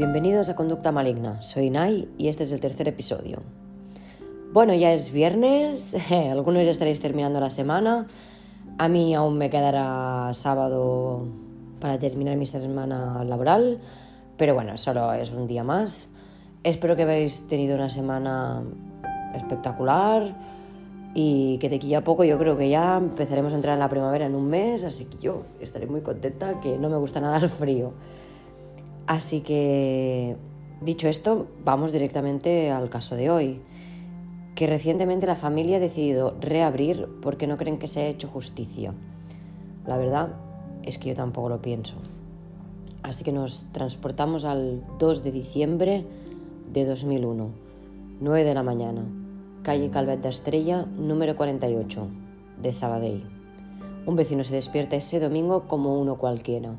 bienvenidos a Conducta Maligna. Soy Nai y este es el tercer episodio. Bueno, ya es viernes, algunos ya estaréis terminando la semana. A mí aún me quedará sábado para terminar mi semana laboral, pero bueno, solo es un día más. Espero que habéis tenido una semana espectacular y que de aquí a poco yo creo que ya empezaremos a entrar en la primavera en un mes, así que yo estaré muy contenta, que no me gusta nada el frío. Así que, dicho esto, vamos directamente al caso de hoy, que recientemente la familia ha decidido reabrir porque no creen que se ha hecho justicia. La verdad es que yo tampoco lo pienso. Así que nos transportamos al 2 de diciembre de 2001, 9 de la mañana, calle Calvet de Estrella, número 48, de Sabadell. Un vecino se despierta ese domingo como uno cualquiera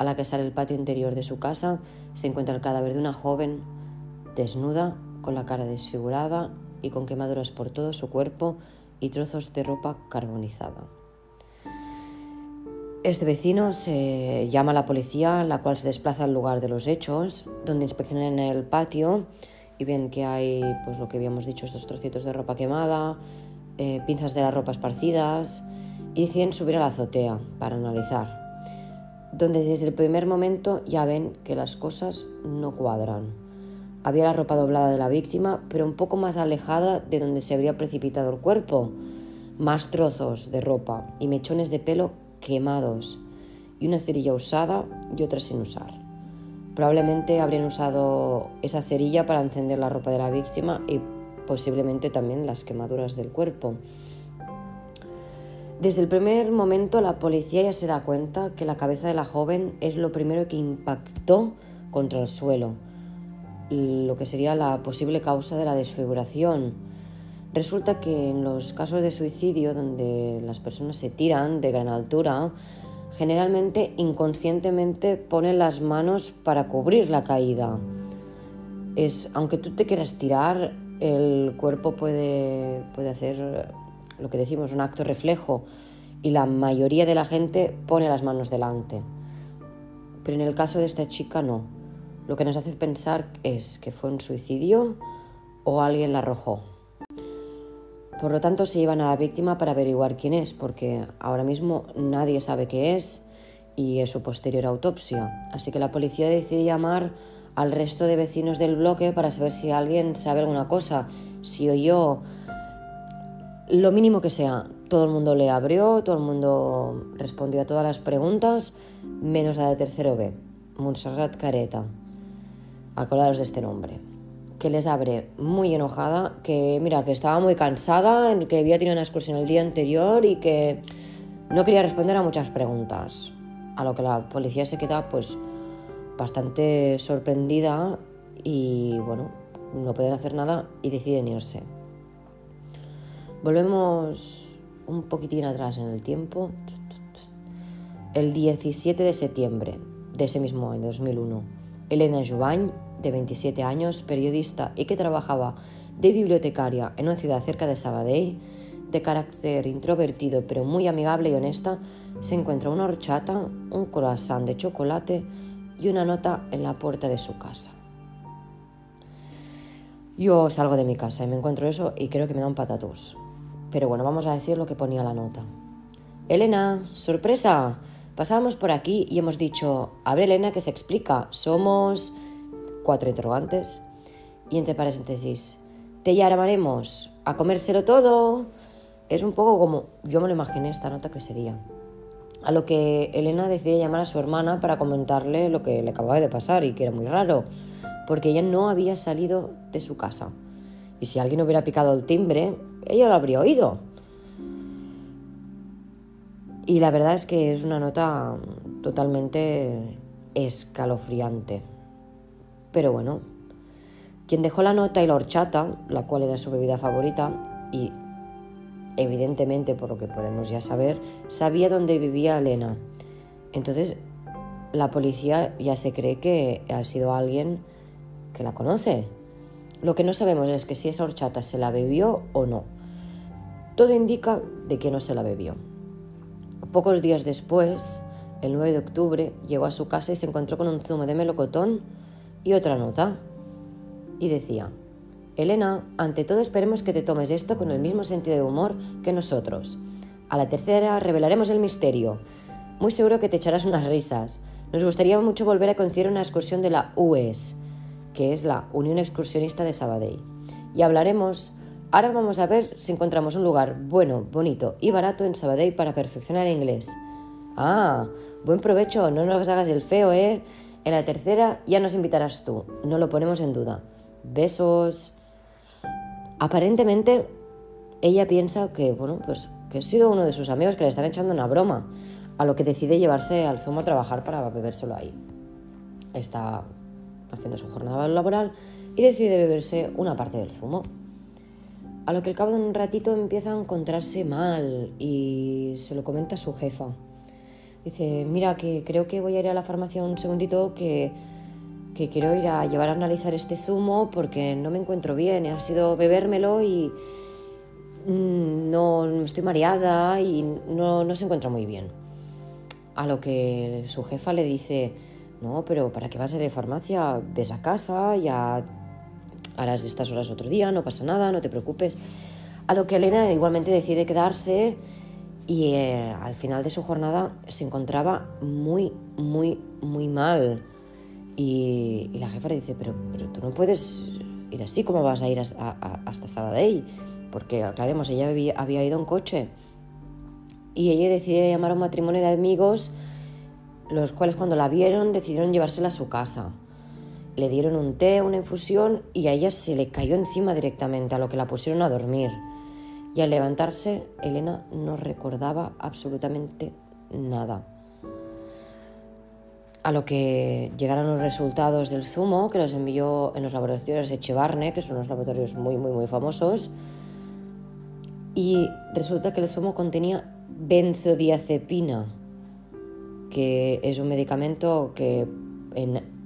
a la que sale el patio interior de su casa se encuentra el cadáver de una joven desnuda, con la cara desfigurada y con quemaduras por todo su cuerpo y trozos de ropa carbonizada. Este vecino se llama a la policía, la cual se desplaza al lugar de los hechos, donde inspeccionan el patio y ven que hay, pues lo que habíamos dicho, estos trocitos de ropa quemada, eh, pinzas de la ropa esparcidas, y deciden subir a la azotea para analizar donde desde el primer momento ya ven que las cosas no cuadran. Había la ropa doblada de la víctima, pero un poco más alejada de donde se habría precipitado el cuerpo. Más trozos de ropa y mechones de pelo quemados, y una cerilla usada y otra sin usar. Probablemente habrían usado esa cerilla para encender la ropa de la víctima y posiblemente también las quemaduras del cuerpo. Desde el primer momento la policía ya se da cuenta que la cabeza de la joven es lo primero que impactó contra el suelo, lo que sería la posible causa de la desfiguración. Resulta que en los casos de suicidio donde las personas se tiran de gran altura, generalmente inconscientemente ponen las manos para cubrir la caída. Es, aunque tú te quieras tirar, el cuerpo puede, puede hacer lo que decimos, un acto reflejo, y la mayoría de la gente pone las manos delante. Pero en el caso de esta chica no. Lo que nos hace pensar es que fue un suicidio o alguien la arrojó. Por lo tanto, se llevan a la víctima para averiguar quién es, porque ahora mismo nadie sabe qué es y es su posterior autopsia. Así que la policía decide llamar al resto de vecinos del bloque para saber si alguien sabe alguna cosa, si oyó lo mínimo que sea, todo el mundo le abrió, todo el mundo respondió a todas las preguntas, menos la de tercero B, Montserrat Careta. Acordaros de este nombre. Que les abre muy enojada, que mira, que estaba muy cansada, que había tenido una excursión el día anterior y que no quería responder a muchas preguntas. A lo que la policía se queda pues bastante sorprendida y bueno, no pueden hacer nada y deciden irse. Volvemos un poquitín atrás en el tiempo. El 17 de septiembre de ese mismo año, 2001, Elena Jubany, de 27 años, periodista y que trabajaba de bibliotecaria en una ciudad cerca de Sabadell, de carácter introvertido pero muy amigable y honesta, se encuentra una horchata, un croissant de chocolate y una nota en la puerta de su casa. Yo salgo de mi casa y me encuentro eso y creo que me da un patatús. Pero bueno, vamos a decir lo que ponía la nota. Elena, sorpresa. Pasábamos por aquí y hemos dicho, abre Elena que se explica, somos cuatro interrogantes. Y entre paréntesis, te llamaremos a comérselo todo. Es un poco como yo me lo imaginé esta nota que sería. A lo que Elena decide llamar a su hermana para comentarle lo que le acababa de pasar y que era muy raro, porque ella no había salido de su casa. Y si alguien hubiera picado el timbre, ella lo habría oído. Y la verdad es que es una nota totalmente escalofriante. Pero bueno, quien dejó la nota y la horchata, la cual era su bebida favorita, y evidentemente, por lo que podemos ya saber, sabía dónde vivía Elena. Entonces, la policía ya se cree que ha sido alguien que la conoce. Lo que no sabemos es que si esa horchata se la bebió o no. Todo indica de que no se la bebió. Pocos días después, el 9 de octubre, llegó a su casa y se encontró con un zumo de melocotón y otra nota. Y decía, Elena, ante todo esperemos que te tomes esto con el mismo sentido de humor que nosotros. A la tercera revelaremos el misterio. Muy seguro que te echarás unas risas. Nos gustaría mucho volver a conocer una excursión de la UES, que es la Unión Excursionista de Sabadell. Y hablaremos Ahora vamos a ver si encontramos un lugar bueno, bonito y barato en Sabadell para perfeccionar inglés. Ah, buen provecho, no nos hagas el feo, ¿eh? En la tercera ya nos invitarás tú, no lo ponemos en duda. Besos. Aparentemente, ella piensa que, bueno, pues que ha sido uno de sus amigos que le están echando una broma, a lo que decide llevarse al zumo a trabajar para bebérselo ahí. Está haciendo su jornada laboral y decide beberse una parte del zumo. A lo que al cabo de un ratito empieza a encontrarse mal y se lo comenta a su jefa. Dice, mira, que creo que voy a ir a la farmacia un segundito, que, que quiero ir a llevar a analizar este zumo porque no me encuentro bien. Ha sido bebérmelo y mm, no estoy mareada y no, no se encuentra muy bien. A lo que su jefa le dice, no, pero ¿para qué vas a ir a la farmacia? Ves a casa, ya harás estas horas otro día, no pasa nada, no te preocupes. A lo que Elena igualmente decide quedarse y eh, al final de su jornada se encontraba muy, muy, muy mal. Y, la jefa le dice, pero, pero tú no puedes ir así, ¿cómo vas a ir hasta Sabadell? Porque, aclaremos, ella había ido en coche. Y ella decide llamar a un matrimonio de amigos, los cuales cuando la vieron decidieron llevársela a su casa le dieron un té, una infusión y a ella se le cayó encima directamente, a lo que la pusieron a dormir. Y al levantarse, Elena no recordaba absolutamente nada. A lo que llegaron los resultados del zumo, que los envió en los laboratorios Echevarne, que son unos laboratorios muy, muy, muy famosos. Y resulta que el zumo contenía benzodiazepina, que es un medicamento que en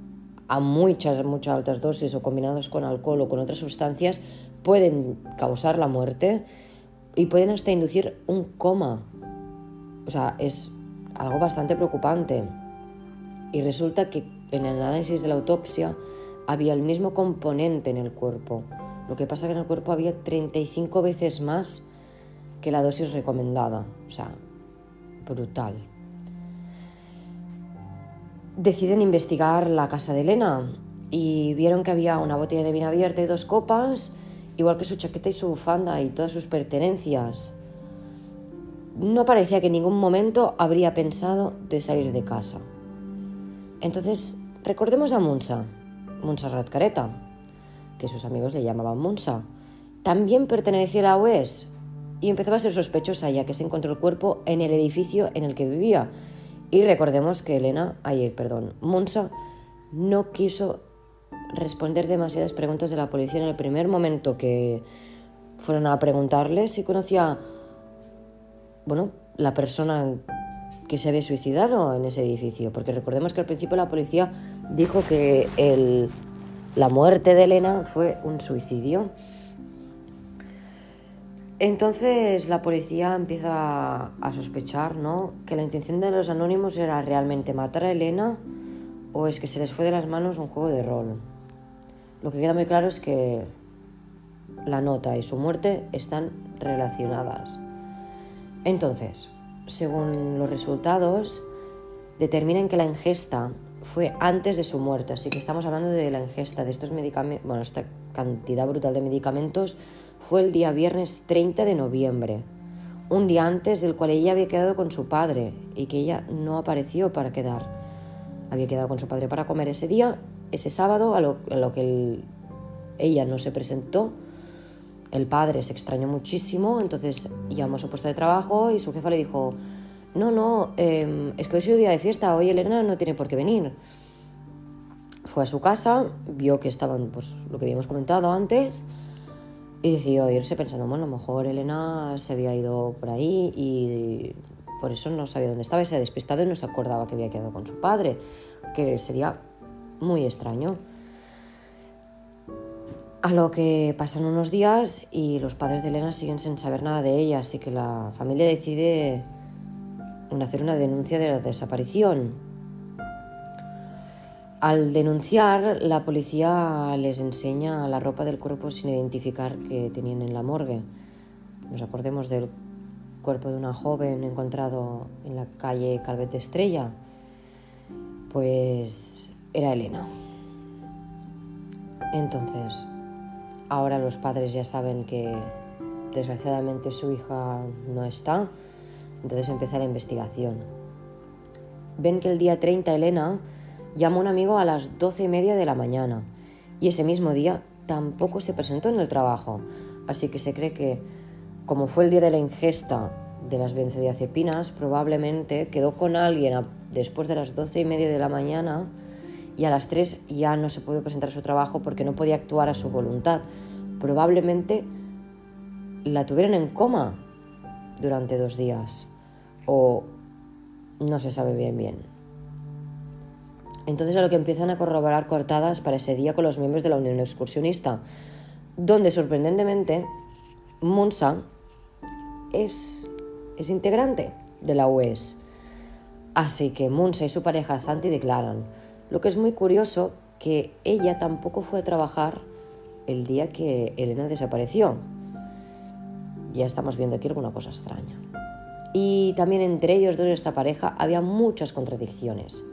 a muchas, muchas altas dosis o combinados con alcohol o con otras sustancias pueden causar la muerte y pueden hasta inducir un coma. O sea, es algo bastante preocupante. Y resulta que en el análisis de la autopsia había el mismo componente en el cuerpo. Lo que pasa que en el cuerpo había 35 veces más que la dosis recomendada. O sea, brutal deciden investigar la casa de Elena y vieron que había una botella de vino abierta y dos copas, igual que su chaqueta y su bufanda y todas sus pertenencias. No parecía que en ningún momento habría pensado de salir de casa. Entonces, recordemos a Munsa, Montserrat Careta, que sus amigos le llamaban Munsa. También pertenecía a la UES y empezaba a ser sospechosa ya que se encontró el cuerpo en el edificio en el que vivía y recordemos que Elena, ayer, perdón, Monsa no quiso responder demasiadas preguntas de la policía en el primer momento que fueron a preguntarle si conocía, bueno, la persona que se había suicidado en ese edificio, porque recordemos que al principio la policía dijo que el, la muerte de Elena fue un suicidio. Entonces la policía empieza a sospechar, ¿no? Que la intención de los anónimos era realmente matar a Elena o es que se les fue de las manos un juego de rol. Lo que queda muy claro es que la nota y su muerte están relacionadas. Entonces, según los resultados, determinan que la ingesta fue antes de su muerte, así que estamos hablando de la ingesta de estos medicamentos, esta cantidad brutal de medicamentos fue el día viernes 30 de noviembre, un día antes del cual ella había quedado con su padre y que ella no apareció para quedar. Había quedado con su padre para comer ese día, ese sábado, a lo, que ella no se presentó. El padre se extrañó muchísimo, entonces llamó a su puesto de trabajo y su jefa le dijo, no, no, em, es que hoy es un día de fiesta, hoy Elena no tiene por qué venir. Fue a su casa, vio que estaban, pues lo que habíamos comentado antes, y decidió irse pensando, bueno, a lo mejor Elena se había ido por ahí y por eso no sabía dónde estaba y se ha despistado y no se acordaba que había quedado con su padre, que sería muy extraño. A lo que pasan unos días y los padres de Elena siguen sin saber nada de ella, así que la familia decide hacer una denuncia de la desaparición. Al denunciar, la policía les enseña la ropa del cuerpo sin identificar que tenían en la morgue. Nos acordemos del cuerpo de una joven encontrado en la calle Calvet Estrella. Pues era Elena. Entonces, ahora los padres ya saben que desgraciadamente su hija no está, entonces empieza la investigación. Ven que el día 30 Elena llamó un amigo a las doce y media de la mañana y ese mismo día tampoco se presentó en el trabajo, así que se cree que, como fue el día de la ingesta de las benzodiazepinas, probablemente quedó con alguien después de las doce y media de la mañana y a las 3 ya no se pudo presentar a su trabajo porque no podía actuar a su voluntad. Probablemente la tuvieron en coma durante dos días o no se sabe bien bien. Entonces a lo que empiezan a corroborar cortadas para ese día con los miembros de la Unión Excursionista, donde sorprendentemente Monsa es, es integrante de la UES. Así que Monsa y su pareja Santi declaran, lo que es muy curioso que ella tampoco fue a trabajar el día que Elena desapareció. Ya estamos viendo aquí alguna cosa extraña. Y también entre ellos dos, esta pareja, había muchas contradicciones.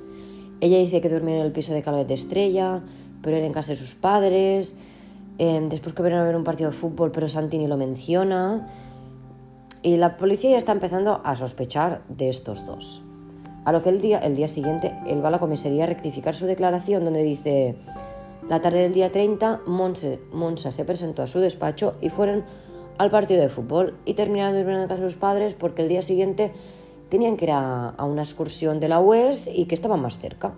Ella dice que duerme en el piso de Calvet de Estrella, pero era en casa de sus padres. Em, después que vieron a ver un partido de fútbol, pero Santini lo menciona. Y la policía ya está empezando a sospechar de estos dos. A lo que el día, el día siguiente él va a la comisaría a rectificar su declaración donde dice, la tarde del día 30, Monsa se presentó a su despacho y fueron al partido de fútbol y terminaron durmiendo en casa de los padres porque el día siguiente tenían que ir a, una excursión de la UES y que estaban más cerca.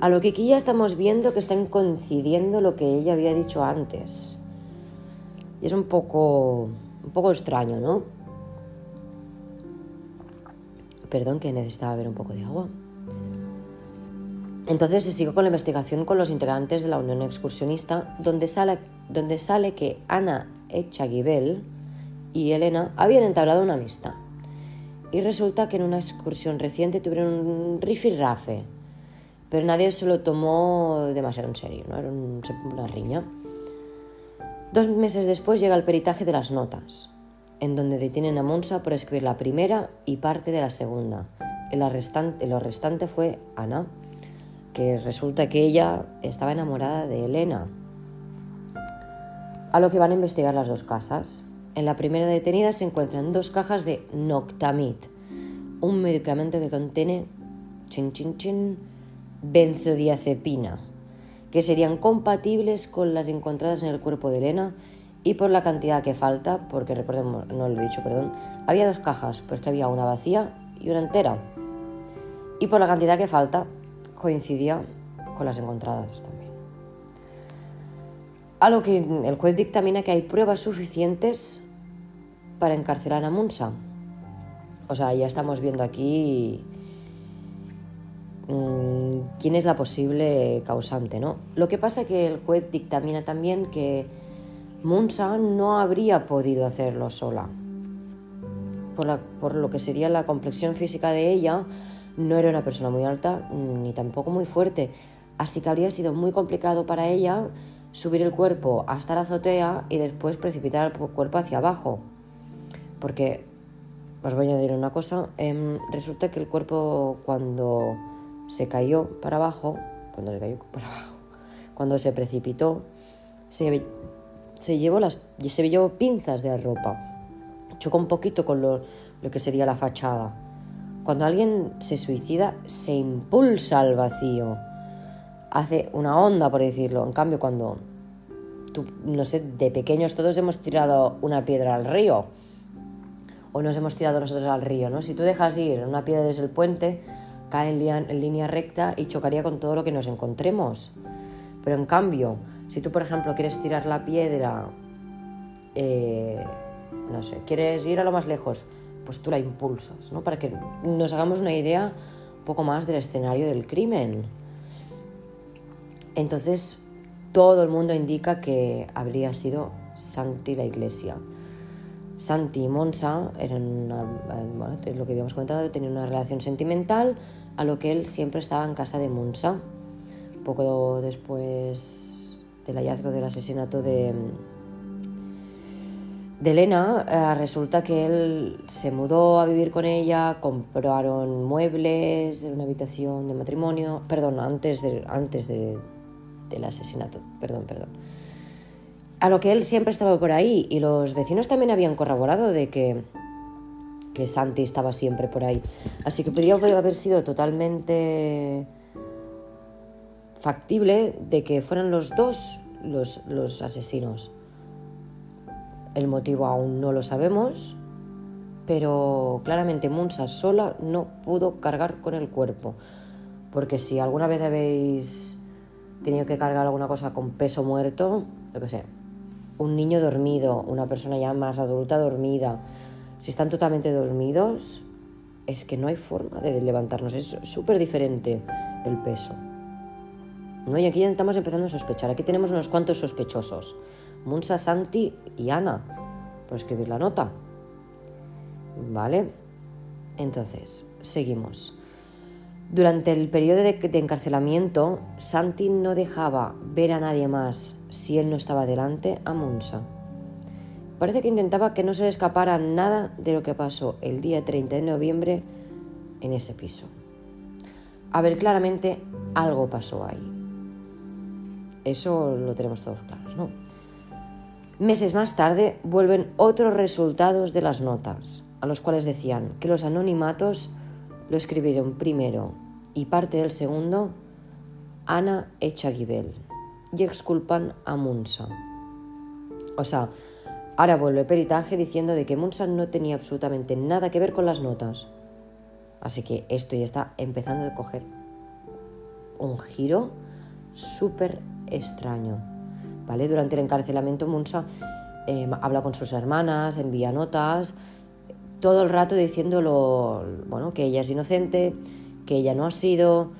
A lo que aquí ya estamos viendo que están coincidiendo lo que ella había dicho antes. Y es un poco, un poco extraño, ¿no? Perdón, que necesitaba ver un poco de agua. Entonces se sigue con la investigación con los integrantes de la Unión Excursionista, donde sale, donde sale que Ana Echaguibel y Elena habían entablado una amistad. Y resulta que en una excursión reciente tuvieron un rifirrafe, pero nadie se lo tomó demasiado en serio, ¿no? Era una riña. Dos meses después llega el peritaje de las notas en donde detienen a Monsa por escribir la primera y parte de la segunda. El restante, lo restante fue Ana, que resulta que ella estaba enamorada de Elena. A lo que van a investigar las dos casas. En la primera detenida se encuentran dos cajas de Noctamid, un medicamento que contiene chin, chin, chin, benzodiazepina, que serían compatibles con las encontradas en el cuerpo de Elena y por la cantidad que falta, porque recordemos, no lo he dicho, perdón, había dos cajas, pues que había una vacía y una entera. Y por la cantidad que falta, coincidía con las encontradas también. A lo que el juez dictamina que hay pruebas suficientes para encarcelar a Munsa. O sea, ya estamos viendo aquí mm, quién es la posible causante, ¿no? Lo que pasa es que el juez dictamina también que Munsa no habría podido hacerlo sola. Por, lo que sería la complexión física de ella, no era una persona muy alta ni tampoco muy fuerte, así que habría sido muy complicado para ella subir el cuerpo hasta la azotea y después precipitar el cuerpo hacia abajo. Porque, os voy a decir una cosa, em, resulta que el cuerpo cuando se cayó para abajo, cuando se precipitó, se llevó, las, se llevó pinzas de la ropa. Chocó un poquito con lo que sería la fachada. Cuando alguien se suicida, se impulsa al vacío. Hace una onda, por decirlo. En cambio, cuando, tú, no sé, de pequeños todos hemos tirado una piedra al río. O nos hemos tirado nosotros al río, ¿no? Si tú dejas ir una piedra desde el puente, cae en, línea recta y chocaría con todo lo que nos encontremos. Pero en cambio, si tú, por ejemplo, quieres tirar la piedra, eh, no sé, quieres ir a lo más lejos, pues tú la impulsas, ¿no? Para que nos hagamos una idea un poco más del escenario del crimen. Entonces, todo el mundo indica que habría sido Santi la iglesia. Santi y Monza eran, bueno, es lo que habíamos comentado, tenían una relación sentimental a lo que él siempre estaba en casa de Munsa. Poco después del hallazgo del asesinato de, de Elena, eh, resulta que él se mudó a vivir con ella, compraron muebles, una habitación de matrimonio, perdón, antes, de, antes de, del asesinato, perdón, perdón. A lo que él siempre estaba por ahí y los vecinos también habían corroborado de que, que Santi estaba siempre por ahí. Así que podría haber sido totalmente factible de que fueran los dos los, los asesinos. El motivo aún no lo sabemos, pero claramente Munsa sola no pudo cargar con el cuerpo. Porque si alguna vez habéis tenido que cargar alguna cosa con peso muerto, lo que sé, un niño dormido, una persona ya más adulta dormida, si están totalmente dormidos, es que no hay forma de levantarnos, es súper diferente el peso. ¿No? Y aquí estamos empezando a sospechar, aquí tenemos unos cuantos sospechosos. Munsa, Santi y Ana, por escribir la nota. ¿Vale? Entonces, seguimos. Durante el periodo de, encarcelamiento, Santi no dejaba ver a nadie más si él no estaba delante a Munsa. Parece que intentaba que no se le escapara nada de lo que pasó el día 30 de noviembre en ese piso. A ver, claramente algo pasó ahí. Eso lo tenemos todos claros, ¿no? Meses más tarde vuelven otros resultados de las notas, a los cuales decían que los anonimatos lo escribieron primero y parte del segundo Ana Echaguibel y exculpan a Munsa. O sea, ahora vuelve peritaje diciendo de que Munsa no tenía absolutamente nada que ver con las notas. Así que esto ya está empezando a coger un giro súper extraño. Durante el encarcelamiento Munsa em, habla con sus hermanas, envía notas, todo el rato diciéndolo, bueno, que ella es inocente, que ella no ha sido,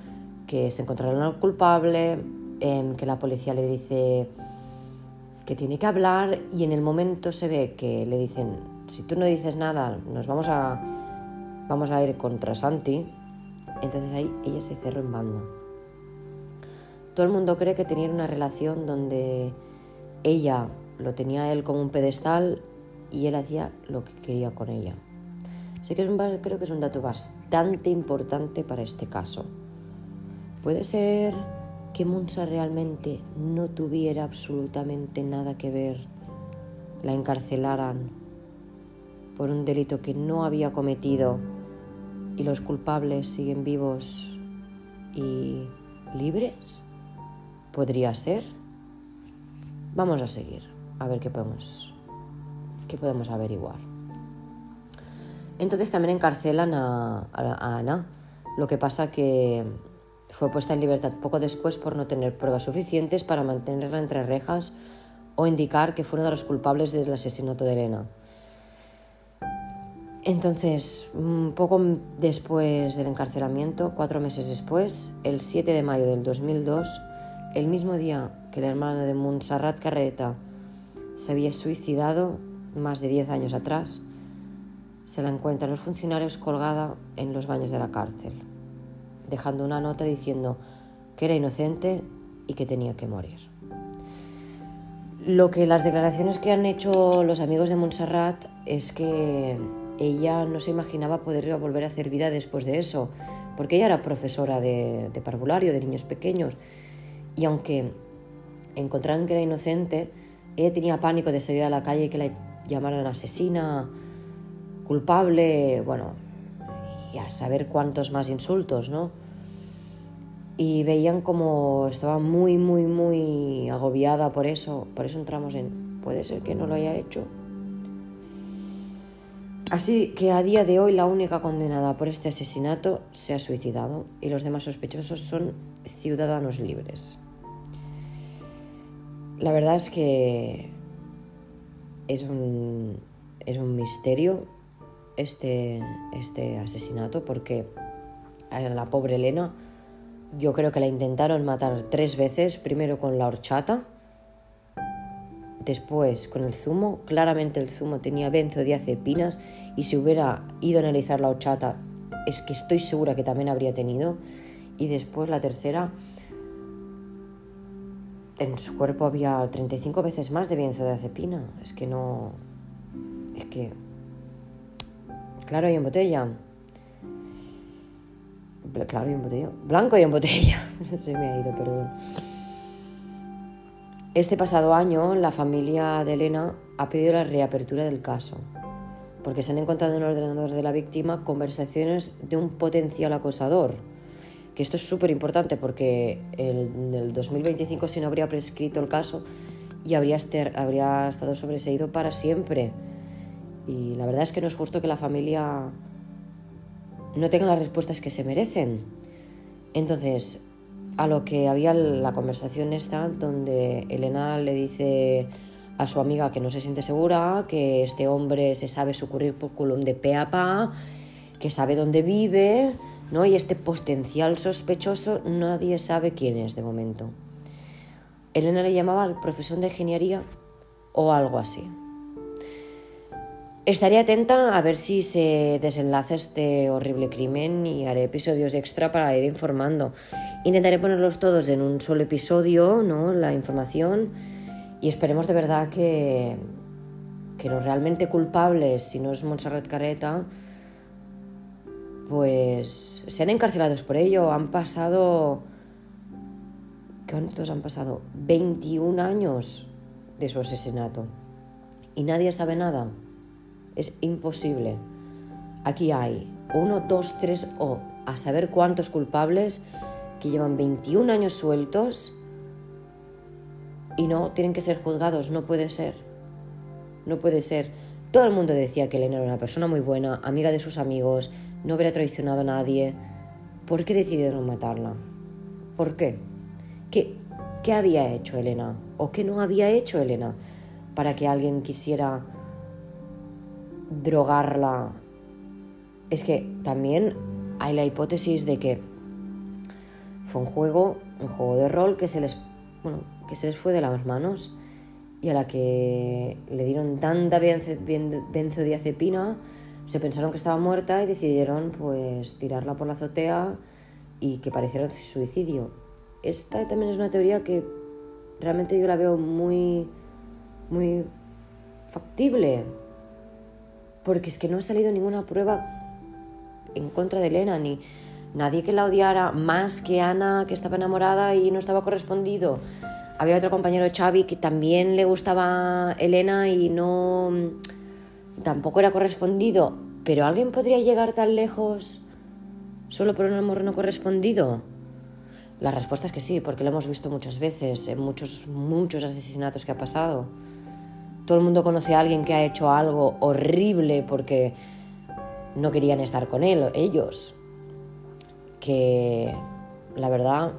que se encontraron al culpable, em, que la policía le dice que tiene que hablar y en el momento se ve que le dicen, si tú no dices nada, nos vamos a, vamos a ir contra Santi. Entonces ahí ella se cerró en banda. Todo el mundo cree que tenían una relación donde ella lo tenía él como un pedestal y él hacía lo que quería con ella. Así que creo que es un dato bastante importante para este caso. Puede ser que Munsa realmente no tuviera absolutamente nada que ver, la encarcelaran por un delito que no había cometido y los culpables siguen vivos y libres. ¿Podría ser? Vamos a seguir, a ver qué podemos, qué podemos averiguar. Entonces también encarcelan a, Ana. Lo que pasa que fue puesta en libertad poco después por no tener pruebas suficientes para mantenerla entre rejas o indicar que fue uno de los culpables del asesinato de Elena. Entonces, un poco después del encarcelamiento, cuatro meses después, el 7 de mayo del 2002, el mismo día que la hermana de Montserrat Carreta se había suicidado más de 10 años atrás, se la encuentran los funcionarios colgada en los baños de la cárcel, dejando una nota diciendo que era inocente y que tenía que morir. Lo que las declaraciones que han hecho los amigos de Montserrat es que ella no se imaginaba poder volver a hacer vida después de eso, porque ella era profesora de, de parvulario, de niños pequeños, y aunque encontraran que era inocente, ella tenía pánico de salir a la calle y que la llamaran asesina, culpable, bueno, y a saber cuántos más insultos, ¿no? Y veían como estaba muy, muy, muy agobiada por eso. Por eso entramos en, puede ser que no lo haya hecho. Así que a día de hoy la única condenada por este asesinato se ha suicidado y los demás sospechosos son ciudadanos libres. La verdad es que es un, es un misterio este, este asesinato porque a la pobre Elena yo creo que la intentaron matar tres veces, primero con la horchata, después con el zumo, claramente el zumo tenía benzo de y si hubiera ido a analizar la horchata es que estoy segura que también habría tenido. Y después la tercera, en su cuerpo había 35 veces más de benzodiazepina. Es que no... Es que... Claro y en botella. Claro y en botella. Blanco y en botella. Se me ha ido, perdón. Este pasado año, la familia de Elena ha pedido la reapertura del caso, porque se han encontrado en el ordenador de la víctima conversaciones de un potencial acosador. Que esto es súper importante porque en el 2025 si no habría prescrito el caso y habría, habría estado sobreseído para siempre. Y la verdad es que no es justo que la familia no tenga las respuestas que se merecen. Entonces, a lo que había la conversación esta donde Elena le dice a su amiga que no se siente segura, que este hombre se sabe su currículum de pe a pa, que sabe dónde vive, ¿no? Y este potencial sospechoso nadie sabe quién es de momento. Elena le llamaba al profesor de ingeniería o algo así. Estaré atenta a ver si se desenlaza este horrible crimen y haré episodios extra para ir informando. Intentaré ponerlos todos en un solo episodio, ¿no? La información. Y esperemos de verdad que, que los realmente culpables, si no es Montserrat Careta, pues sean encarcelados por ello. Han pasado... ¿Cuántos han pasado? 21 años de su asesinato. Y nadie sabe nada. Es imposible. Aquí hay uno, dos, tres o a saber cuántos culpables que llevan 21 años sueltos y no tienen que ser juzgados. No puede ser. No puede ser. Todo el mundo decía que Elena era una persona muy buena, amiga de sus amigos, no hubiera traicionado a nadie. ¿Por qué decidieron matarla? ¿Por qué? ¿Qué, qué había hecho Elena? ¿O qué no había hecho Elena para que alguien quisiera drogarla. Es que también hay la hipótesis de que fue un juego, un juego de rol que se les, bueno, que se les fue de las manos y a la que le dieron tanta benzodiazepina, se pensaron que estaba muerta y decidieron pues tirarla por la azotea y que pareciera suicidio. Esta también es una teoría que realmente yo la veo muy muy factible, porque es que no ha salido ninguna prueba en contra de Elena, ni nadie que la odiara más que Ana, que estaba enamorada y no estaba correspondido. Había otro compañero Xavi que también le gustaba Elena y no tampoco era correspondido. Pero alguien podría llegar tan lejos solo por un amor no correspondido. La respuesta es que sí, porque lo hemos visto muchas veces en muchos muchos asesinatos que ha pasado. Todo el mundo conoce a alguien que ha hecho algo horrible porque no querían estar con él, ellos. Que la verdad,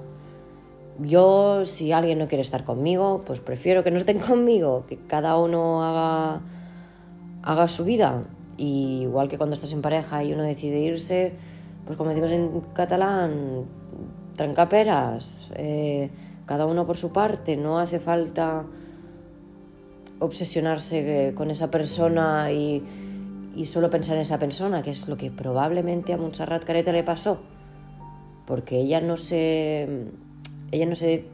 yo si alguien no quiere estar conmigo, pues prefiero que no estén conmigo, que cada uno haga, haga su vida. Igual que cuando estás en pareja y uno decide irse, pues como decimos en catalán, trancaperas, eh, cada uno por su parte, no hace falta obsesionarse eh, con esa persona y, solo pensar en esa persona, que es lo que probablemente a Montserrat Careta le pasó, porque ella no se, ella no se,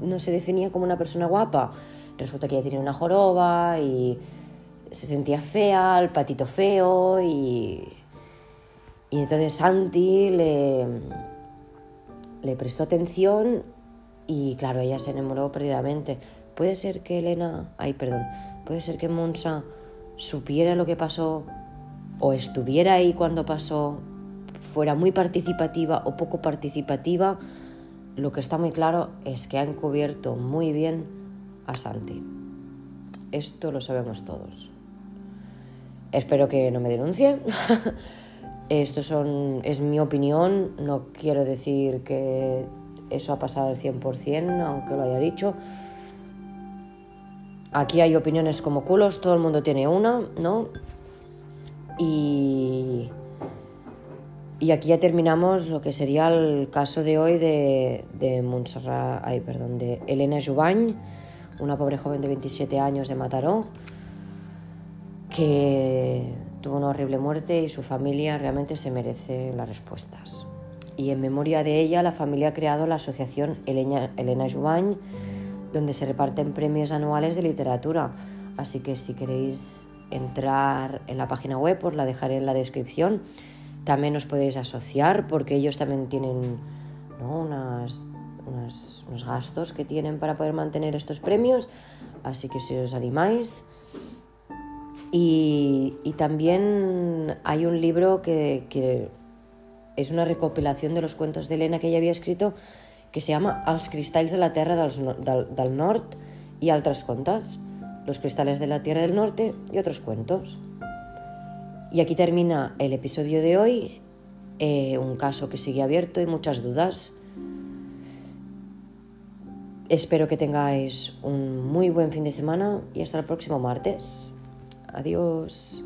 no se definía como una persona guapa. Resulta que ella tenía una joroba y se sentía fea, el patito feo y, y entonces Santi le, le prestó atención y claro, ella se enamoró perdidamente. Puede ser que Elena, ay, perdón, puede ser que Monsa supiera lo que pasó o estuviera ahí cuando pasó, fuera muy participativa o poco participativa. Lo que está muy claro es que ha encubierto muy bien a Santi. Esto lo sabemos todos. Espero que no me denuncie. Esto son, es mi opinión, no quiero decir que eso ha pasado al 100%, aunque lo haya dicho. Aquí hay opiniones como culos, todo el mundo tiene una, ¿no? Y, y aquí ya terminamos lo que sería el caso de hoy de, de Montserrat, ay, perdón, de Elena Jubany, una pobre joven de 27 años de Mataró, que tuvo una horrible muerte y su familia realmente se merece las respuestas. Y en memoria de ella, la familia ha creado la asociación Elena, Elena donde se reparten premios anuales de literatura. Así que si queréis entrar en la página web, os la dejaré en la descripción. También os podéis asociar porque ellos también tienen unos gastos que tienen para poder mantener estos premios. Así que si os animáis. Y, también hay un libro que, es una recopilación de los cuentos de Elena que ella había escrito que se llama Els cristalls de la Terra del, del Nord y altres contes. Los cristales de la Tierra del Norte y otros cuentos. Y aquí termina el episodio de hoy, eh, un caso que sigue abierto y muchas dudas. Espero que tengáis un muy buen fin de semana y hasta el próximo martes. Adiós.